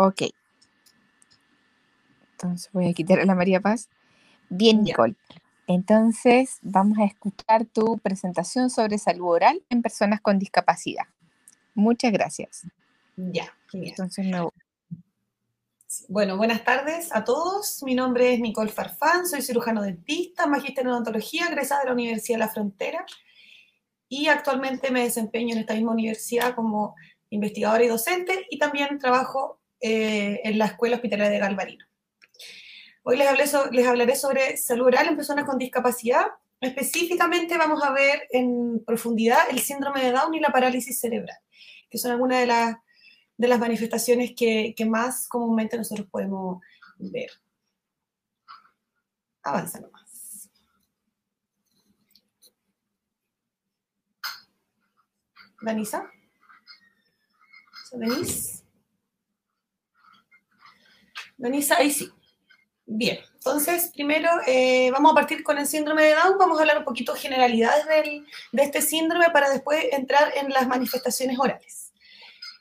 Ok. Entonces voy a quitar a la María Paz. Bien, Nicole. Entonces vamos a escuchar tu presentación sobre salud oral en personas con discapacidad. Muchas gracias. Ya, Entonces Bueno, buenas tardes a todos. Mi nombre es Nicole Farfán, soy cirujano dentista, magíster en odontología, egresada de la Universidad de la Frontera y actualmente me desempeño en esta misma universidad como investigadora y docente y también trabajo eh, en la Escuela Hospitalaria de Galvarino. Hoy les, les hablaré sobre salud oral en personas con discapacidad. Específicamente vamos a ver en profundidad el síndrome de Down y la parálisis cerebral, que son algunas de, las de las manifestaciones que, que más comúnmente nosotros podemos ver. Avanza nomás. Danisa. ¿Denise? Danisa, ahí sí. Bien, entonces primero eh, vamos a partir con el síndrome de Down, vamos a hablar un poquito generalidades de este síndrome para después entrar en las manifestaciones orales.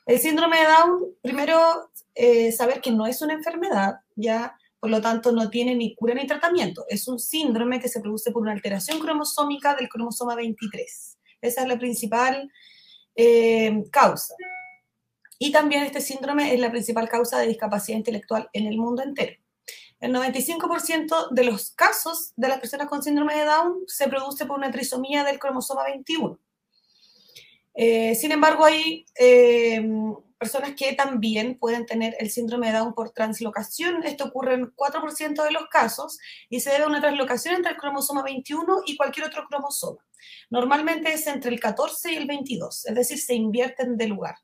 El síndrome de Down, primero eh, saber que no es una enfermedad, ya por lo tanto no tiene ni cura ni tratamiento, es un síndrome que se produce por una alteración cromosómica del cromosoma 23. Esa es la principal eh, causa. Y también este síndrome es la principal causa de discapacidad intelectual en el mundo entero. El 95% de los casos de las personas con síndrome de Down se produce por una trisomía del cromosoma 21. Eh, sin embargo, hay eh, personas que también pueden tener el síndrome de Down por translocación. Esto ocurre en 4% de los casos y se debe a una translocación entre el cromosoma 21 y cualquier otro cromosoma. Normalmente es entre el 14 y el 22, es decir, se invierten de lugar.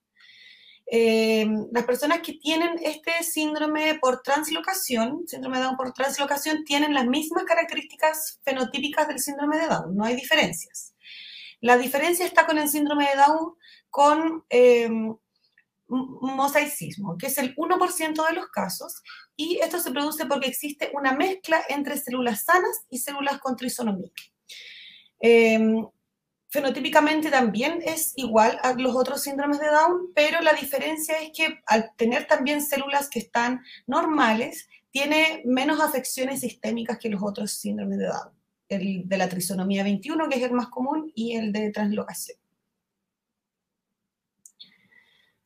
Eh, las personas que tienen este síndrome por translocación, síndrome de Down por translocación, tienen las mismas características fenotípicas del síndrome de Down, no hay diferencias. La diferencia está con el síndrome de Down con eh, mosaicismo, que es el 1% de los casos, y esto se produce porque existe una mezcla entre células sanas y células con trisonomía. Eh, fenotípicamente también es igual a los otros síndromes de Down, pero la diferencia es que al tener también células que están normales, tiene menos afecciones sistémicas que los otros síndromes de Down. El de la trisonomía 21, que es el más común, y el de translocación.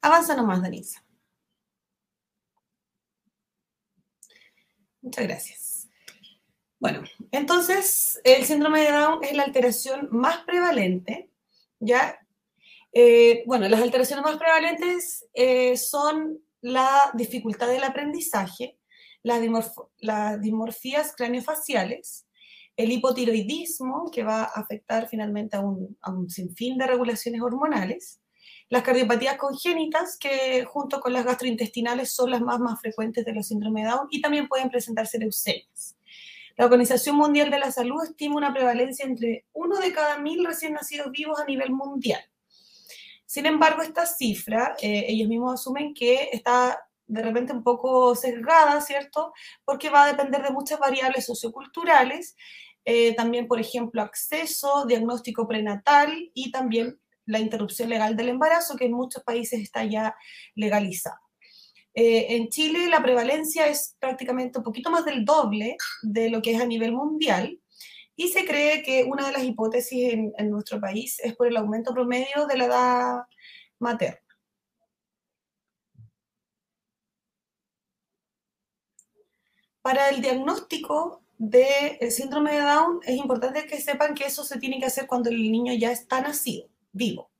Avanza nomás, Denise. Muchas gracias. Bueno, entonces el síndrome de Down es la alteración más prevalente, ¿ya? Eh, bueno, las alteraciones más prevalentes eh, son la dificultad del aprendizaje, las, dimorfías craneofaciales, el hipotiroidismo, que va a afectar finalmente a un, a un sinfín de regulaciones hormonales, las cardiopatías congénitas, que junto con las gastrointestinales son las más, más frecuentes de los síndromes de Down y también pueden presentarse leucemias. La Organización Mundial de la Salud estima una prevalencia entre uno de cada mil recién nacidos vivos a nivel mundial. Sin embargo, esta cifra, eh, ellos mismos asumen que está de repente un poco sesgada, ¿cierto? Porque va a depender de muchas variables socioculturales, eh, también, por ejemplo, acceso, diagnóstico prenatal y también la interrupción legal del embarazo, que en muchos países está ya legalizada. Eh, en Chile la prevalencia es prácticamente un poquito más del doble de lo que es a nivel mundial y se cree que una de las hipótesis en, nuestro país es por el aumento promedio de la edad materna. Para el diagnóstico del síndrome de Down es importante que sepan que eso se tiene que hacer cuando el niño ya está nacido, vivo.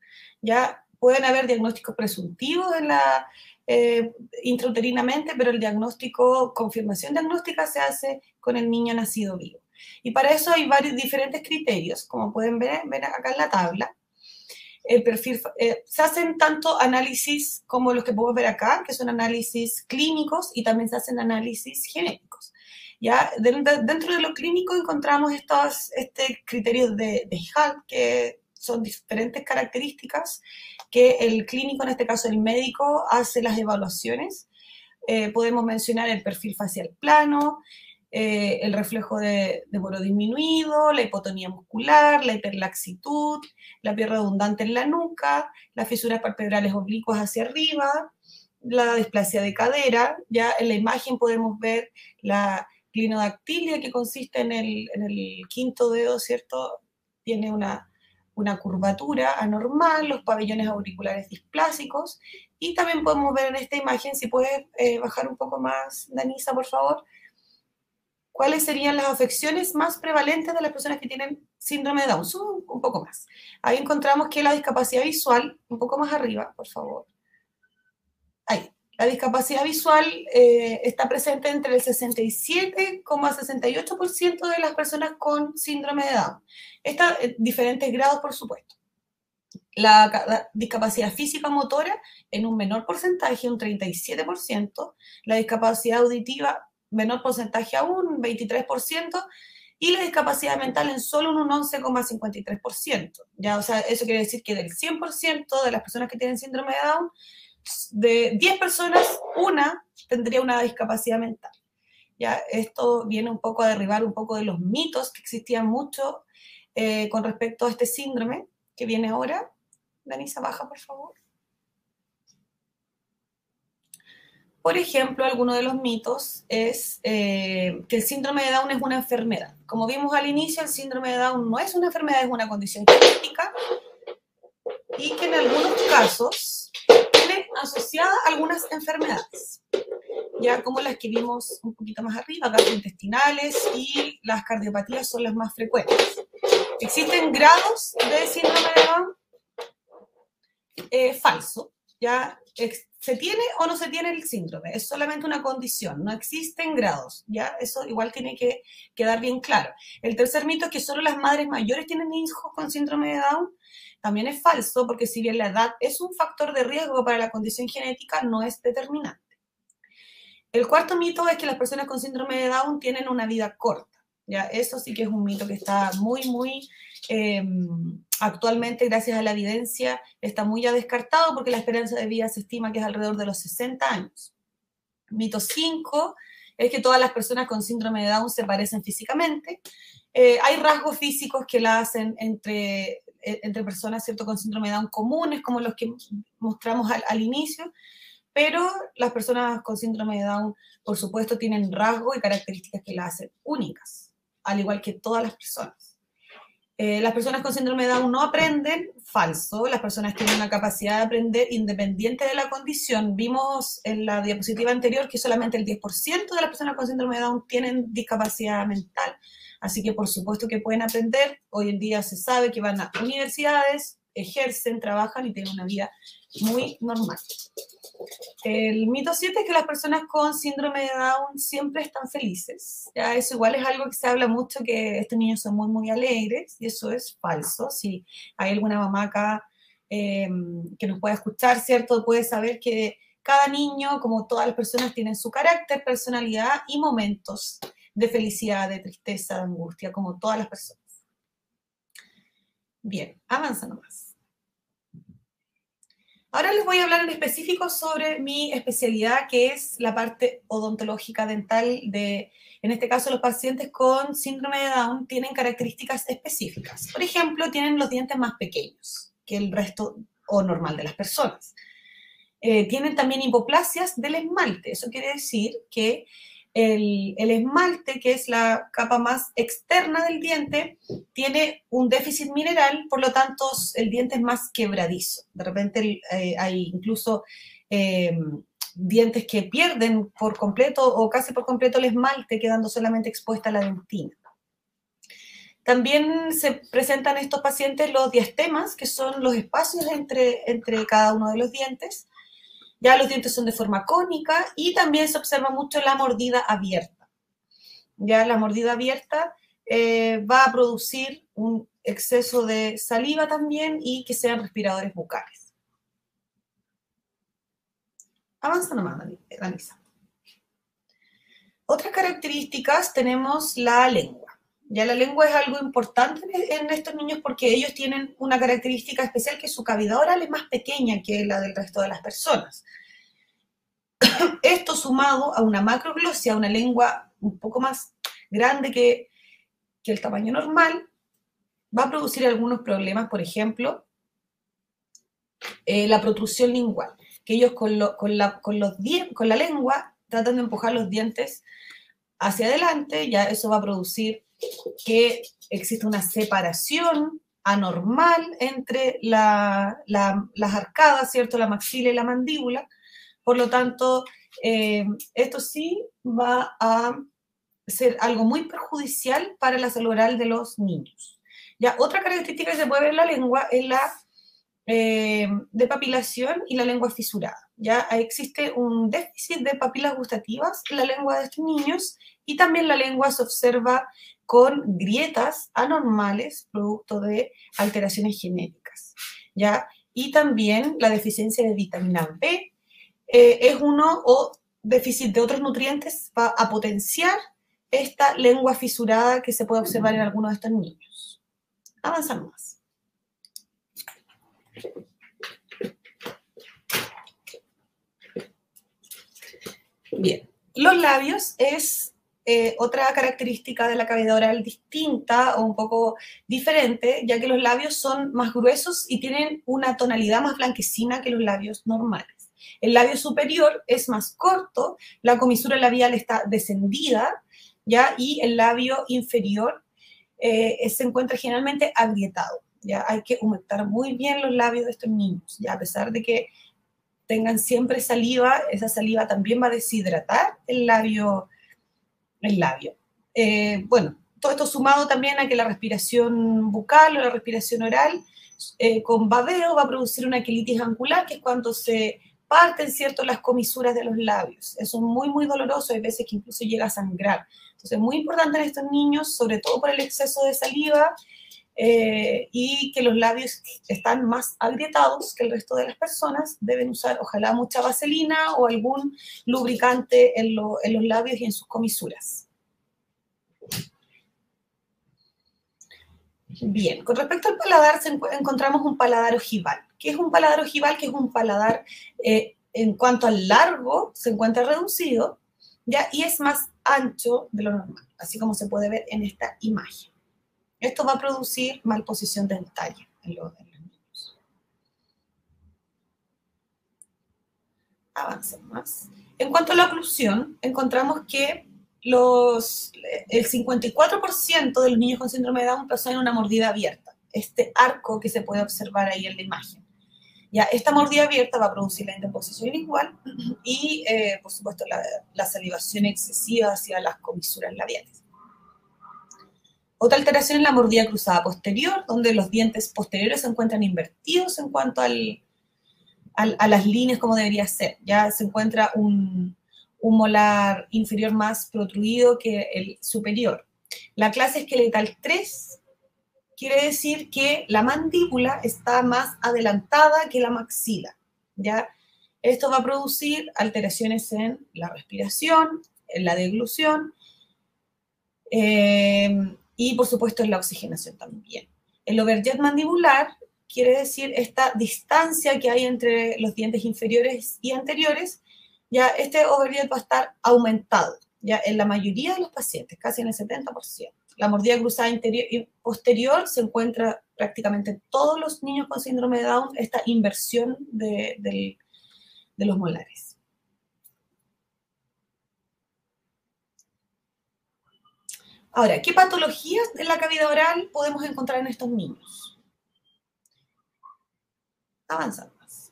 Ya pueden haber diagnósticos presuntivos en la, eh, intrauterinamente, pero el diagnóstico, confirmación diagnóstica se hace con el niño nacido vivo. Y para eso hay varios diferentes criterios, como pueden ver, ver acá en la tabla. El perfil, eh, se hacen tanto análisis como los que podemos ver acá, que son análisis clínicos y también se hacen análisis genéticos. Ya dentro de lo clínico encontramos estos este criterios de, de HAL, que son diferentes características que el clínico, en este caso el médico, hace las evaluaciones. Eh, podemos mencionar el perfil facial plano, eh, el reflejo de, de disminuido, la hipotonía muscular, la hiperlaxitud, la piel redundante en la nuca, las fisuras palpebrales oblicuas hacia arriba, la displasia de cadera. Ya en la imagen podemos ver la clinodactilia que consiste en el, en el quinto dedo, ¿cierto? Tiene una, una curvatura anormal, los pabellones auriculares displásicos y también podemos ver en esta imagen, si puedes eh, bajar un poco más, Danisa, por favor, cuáles serían las afecciones más prevalentes de las personas que tienen síndrome de Down. un poco más. Ahí encontramos que la discapacidad visual, un poco más arriba, por favor. La discapacidad visual eh, está presente entre el 67,68% de las personas con síndrome de Down. Está en diferentes grados, por supuesto. La, discapacidad física motora en un menor porcentaje, un 37%. La discapacidad auditiva, menor porcentaje aún, 23% y la discapacidad mental en solo un 11,53%. Ya, o sea, eso quiere decir que del 100% de las personas que tienen síndrome de Down, de 10 personas, una tendría una discapacidad mental. Ya, esto viene un poco a derribar un poco de los mitos que existían mucho eh, con respecto a este síndrome que viene ahora. Danisa, baja, por favor. Por ejemplo, alguno de los mitos es eh, que el síndrome de Down es una enfermedad. Como vimos al inicio, el síndrome de Down no es una enfermedad, es una condición genética y que en algunos casos tiene asociada algunas enfermedades, ya como las que vimos un poquito más arriba, gastrointestinales y las cardiopatías son las más frecuentes. Existen grados de síndrome de Down eh, falso, ya se tiene o no se tiene el síndrome, es solamente una condición, no existen grados, ya eso igual tiene que quedar bien claro. El tercer mito es que solo las madres mayores tienen hijos con síndrome de Down, también es falso porque si bien la edad es un factor de riesgo para la condición genética, no es determinante. El cuarto mito es que las personas con síndrome de Down tienen una vida corta. ¿ya? Eso sí que es un mito que está muy, muy em, actualmente, gracias a la evidencia, está muy ya descartado porque la esperanza de vida se estima que es alrededor de los 60 años. Mito 5 es que todas las personas con síndrome de Down se parecen físicamente. Eh, hay rasgos físicos que la hacen entre, entre personas ¿cierto? con síndrome de Down comunes, como los que mostramos al, inicio, pero las personas con síndrome de Down, por supuesto, tienen rasgos y características que la hacen únicas al igual que todas las personas. Eh, las personas con síndrome de Down no aprenden, falso. Las personas tienen una capacidad de aprender independiente de la condición. Vimos en la diapositiva anterior que solamente el 10% de las personas con síndrome de Down tienen discapacidad mental. Así que por supuesto que pueden aprender. Hoy en día se sabe que van a universidades, ejercen, trabajan y tienen una vida muy normal. El mito 7 es que las personas con síndrome de Down siempre están felices. Ya, eso igual es algo que se habla mucho, que estos niños son muy, muy alegres, y eso es falso. Si hay alguna mamá acá em, que nos pueda escuchar, ¿cierto? Puede saber que cada niño, como todas las personas, tienen su carácter, personalidad y momentos de felicidad, de tristeza, de angustia, como todas las personas. Bien, avanza nomás. Ahora les voy a hablar en específico sobre mi especialidad, que es la parte odontológica dental de, en este caso, los pacientes con síndrome de Down tienen características específicas. Por ejemplo, tienen los dientes más pequeños que el resto o normal de las personas. Eh, tienen también hipoplasias del esmalte. Eso quiere decir que el, esmalte, que es la capa más externa del diente, tiene un déficit mineral, por lo tanto el diente es más quebradizo. De repente eh, hay incluso eh, dientes que pierden por completo o casi por completo el esmalte, quedando solamente expuesta la dentina. También se presentan en estos pacientes los diastemas, que son los espacios entre, entre cada uno de los dientes, ya los dientes son de forma cónica y también se observa mucho la mordida abierta. Ya la mordida abierta eh, va a producir un exceso de saliva también y que sean respiradores bucales. Avanza nomás, Danisa. Otras características tenemos la lengua. Ya la lengua es algo importante en estos niños porque ellos tienen una característica especial que su cavidad oral es más pequeña que la del resto de las personas. Esto sumado a una macroglosia, una lengua un poco más grande que, el tamaño normal, va a producir algunos problemas, por ejemplo, eh, la protrusión lingual. que ellos con, con, la, con, los con la lengua tratan de empujar los dientes hacia adelante, ya eso va a producir que existe una separación anormal entre la, las arcadas, ¿cierto? La maxila y la mandíbula. Por lo tanto, eh, esto sí va a ser algo muy perjudicial para la salud oral de los niños. Ya, otra característica que se puede ver en la lengua es la eh, de papilación y la lengua fisurada. Ya existe un déficit de papilas gustativas en la lengua de estos niños y también la lengua se observa con grietas anormales producto de alteraciones genéticas. ¿ya? Y también la deficiencia de vitamina B eh, es uno o déficit de otros nutrientes va a potenciar esta lengua fisurada que se puede observar en algunos de estos niños. Avanzamos más. Bien, los labios es eh, otra característica de la cavidad oral distinta o un poco diferente, ya que los labios son más gruesos y tienen una tonalidad más blanquecina que los labios normales. El labio superior es más corto, la comisura labial está descendida, ¿ya? Y el labio inferior eh, se encuentra generalmente agrietado. ¿ya? Hay que humectar muy bien los labios de estos niños, ¿ya? A pesar de que tengan siempre saliva, esa saliva también va a deshidratar el labio. El labio. Eh, bueno, todo esto sumado también a que la respiración bucal o la respiración oral eh, con babeo va a producir una quilitis angular, que es cuando se parten, ¿cierto?, las comisuras de los labios. Eso es muy, muy doloroso, hay veces que incluso llega a sangrar. Entonces, es muy importante en estos niños, sobre todo por el exceso de saliva, eh, y que los labios están más agrietados que el resto de las personas, deben usar ojalá mucha vaselina o algún lubricante en, los labios y en sus comisuras. Bien, con respecto al paladar, encontramos un paladar ojival. ¿Qué es un paladar ojival? Que es un paladar, eh, en cuanto al largo, se encuentra reducido. Y es más ancho de lo normal, así como se puede ver en esta imagen. Esto va a producir malposición dentaria en los, niños. Avanzamos más. En cuanto a la oclusión, encontramos que los, el 54% de los niños con síndrome de Down en una mordida abierta. Este arco que se puede observar ahí en la imagen. Ya, esta mordida abierta va a producir la interposición lingual y, eh, por supuesto, la, la salivación excesiva hacia las comisuras labiales. Otra alteración es la mordida cruzada posterior, donde los dientes posteriores se encuentran invertidos en cuanto al, a las líneas como debería ser. Ya se encuentra un, un molar inferior más protruido que el superior. La clase esqueletal 3 quiere decir que la mandíbula está más adelantada que la maxila. ¿ya? Esto va a producir alteraciones en la respiración, en la deglución, eh, y por supuesto en la oxigenación también. El overjet mandibular quiere decir esta distancia que hay entre los dientes inferiores y anteriores, ya este overjet va a estar aumentado, ya en la mayoría de los pacientes, casi en el 70%. La mordida cruzada interior y posterior se encuentra prácticamente en todos los niños con síndrome de Down, esta inversión de, de los molares. Ahora, ¿qué patologías de la cavidad oral podemos encontrar en estos niños? Avanzamos.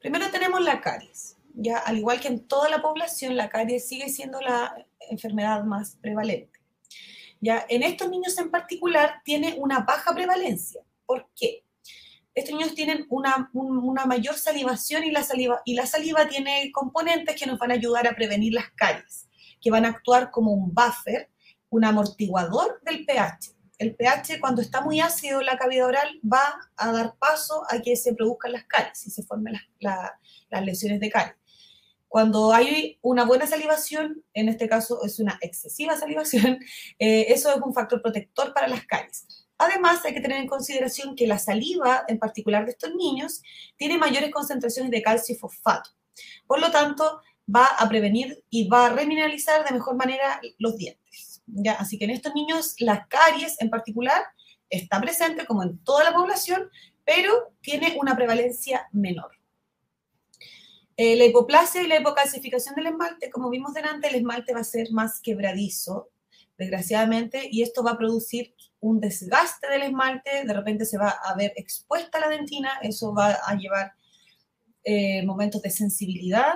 Primero tenemos la caries. Ya, al igual que en toda la población, la caries sigue siendo la enfermedad más prevalente. Ya, en estos niños en particular tiene una baja prevalencia. ¿Por qué? Estos niños tienen una, mayor salivación y la saliva, y la saliva tiene componentes que nos van a ayudar a prevenir las caries, que van a actuar como un buffer, un amortiguador del pH. El pH, cuando está muy ácido en la cavidad oral, va a dar paso a que se produzcan las caries y se formen las, lesiones de caries. Cuando hay una buena salivación, en este caso es una excesiva salivación, eh, eso es un factor protector para las caries. Además, hay que tener en consideración que la saliva, en particular de estos niños, tiene mayores concentraciones de calcio y fosfato. Por lo tanto, va a prevenir y va a remineralizar de mejor manera los dientes. Así que en estos niños, la caries en particular está presente como en toda la población, pero tiene una prevalencia menor. Eh, la hipoplasia y la hipocalcificación del esmalte, como vimos delante, el esmalte va a ser más quebradizo, desgraciadamente, y esto va a producir un desgaste del esmalte, de repente se va a ver expuesta la dentina, eso va a llevar eh, momentos de sensibilidad.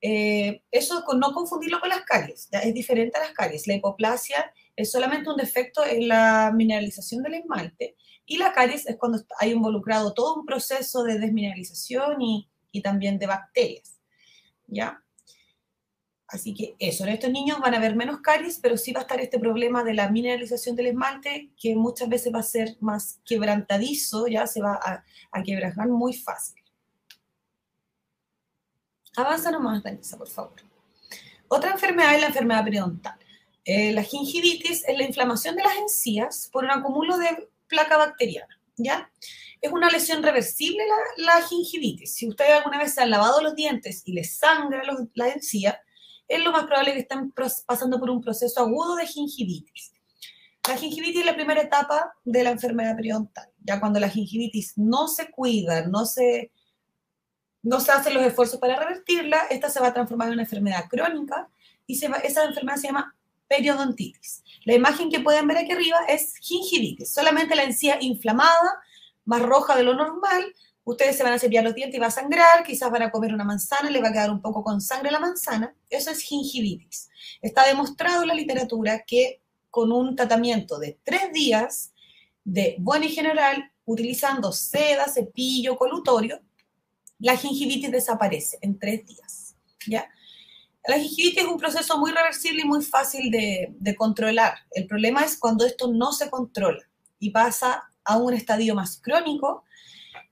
Eh, eso con no confundirlo con las caries, es diferente a las caries. La hipoplasia es solamente un defecto en la mineralización del esmalte y la caries es cuando hay involucrado todo un proceso de desmineralización y y también de bacterias. ¿Ya? Así que eso, en estos niños van a haber menos caries, pero sí va a estar este problema de la mineralización del esmalte, que muchas veces va a ser más quebrantadizo, ya se va a, a muy fácil. Avanza nomás, Danisa, por favor. Otra enfermedad es la enfermedad periodontal. Eh, la gingivitis es la inflamación de las encías por un acúmulo de placa bacteriana, ¿ya? es una lesión reversible la, gingivitis. Si ustedes alguna vez se han lavado los dientes y les sangra la encía, es lo más probable que estén pasando por un proceso agudo de gingivitis. La gingivitis es la primera etapa de la enfermedad periodontal. Ya cuando la gingivitis no se cuida, no se, no se hacen los esfuerzos para revertirla, esta se va a transformar en una enfermedad crónica y esa enfermedad se llama periodontitis. La imagen que pueden ver aquí arriba es gingivitis, solamente la encía inflamada más roja de lo normal, ustedes se van a cepillar los dientes y va a sangrar, quizás van a comer una manzana, le va a quedar un poco con sangre la manzana, eso es gingivitis. Está demostrado en la literatura que con un tratamiento de tres días de buena y general, utilizando seda, cepillo, colutorio, la gingivitis desaparece en tres días. ¿ya? La gingivitis es un proceso muy reversible y muy fácil de, de controlar. El problema es cuando esto no se controla y pasa a un estadio más crónico,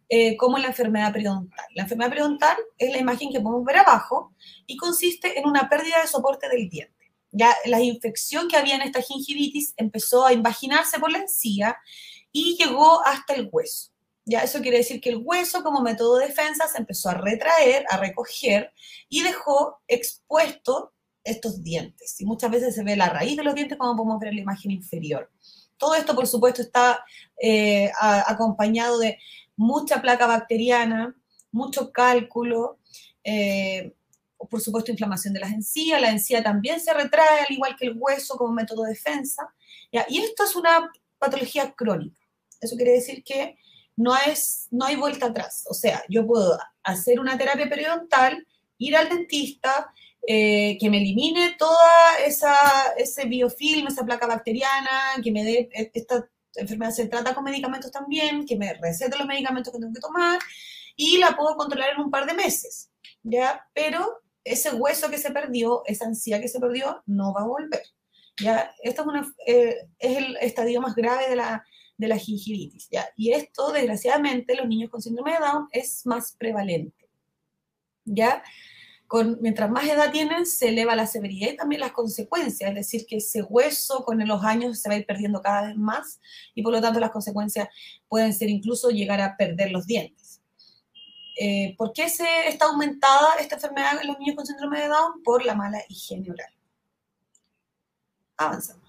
eh, como la enfermedad periodontal. La enfermedad periodontal es la imagen que podemos ver abajo y consiste en una pérdida de soporte del diente. Ya la infección que había en esta gingivitis empezó a invaginarse por la encía y llegó hasta el hueso. Ya eso quiere decir que el hueso como método de defensa se empezó a retraer, a recoger y dejó expuesto estos dientes. Y muchas veces se ve la raíz de los dientes como podemos ver en la imagen inferior. Todo esto, por supuesto, está eh, acompañado de mucha placa bacteriana, mucho cálculo, eh, por supuesto, inflamación de las encías. La encía también se retrae, al igual que el hueso, como método de defensa. Y esto es una patología crónica. Eso quiere decir que no, es, no hay vuelta atrás. O sea, yo puedo hacer una terapia periodontal, ir al dentista, eh, que me elimine toda esa, ese biofilm, esa placa bacteriana, que me dé, e, esta enfermedad se trata con medicamentos también, que me recete los medicamentos que tengo que tomar y la puedo controlar en un par de meses, ¿ya? Pero ese hueso que se perdió, esa ansiedad que se perdió, no va a volver, ¿ya? Esto es, eh, es el estadio más grave de la, de la gingivitis, ¿ya? Y esto, desgraciadamente, los niños con síndrome de Down es más prevalente, ¿ya? Mientras más edad tienen, se eleva la severidad y también las consecuencias, es decir, que ese hueso con los años se va a ir perdiendo cada vez más y por lo tanto las consecuencias pueden ser incluso llegar a perder los dientes. Eh, ¿Por qué se está aumentada esta enfermedad en los niños con síndrome de Down? Por la mala higiene oral. Avanzamos.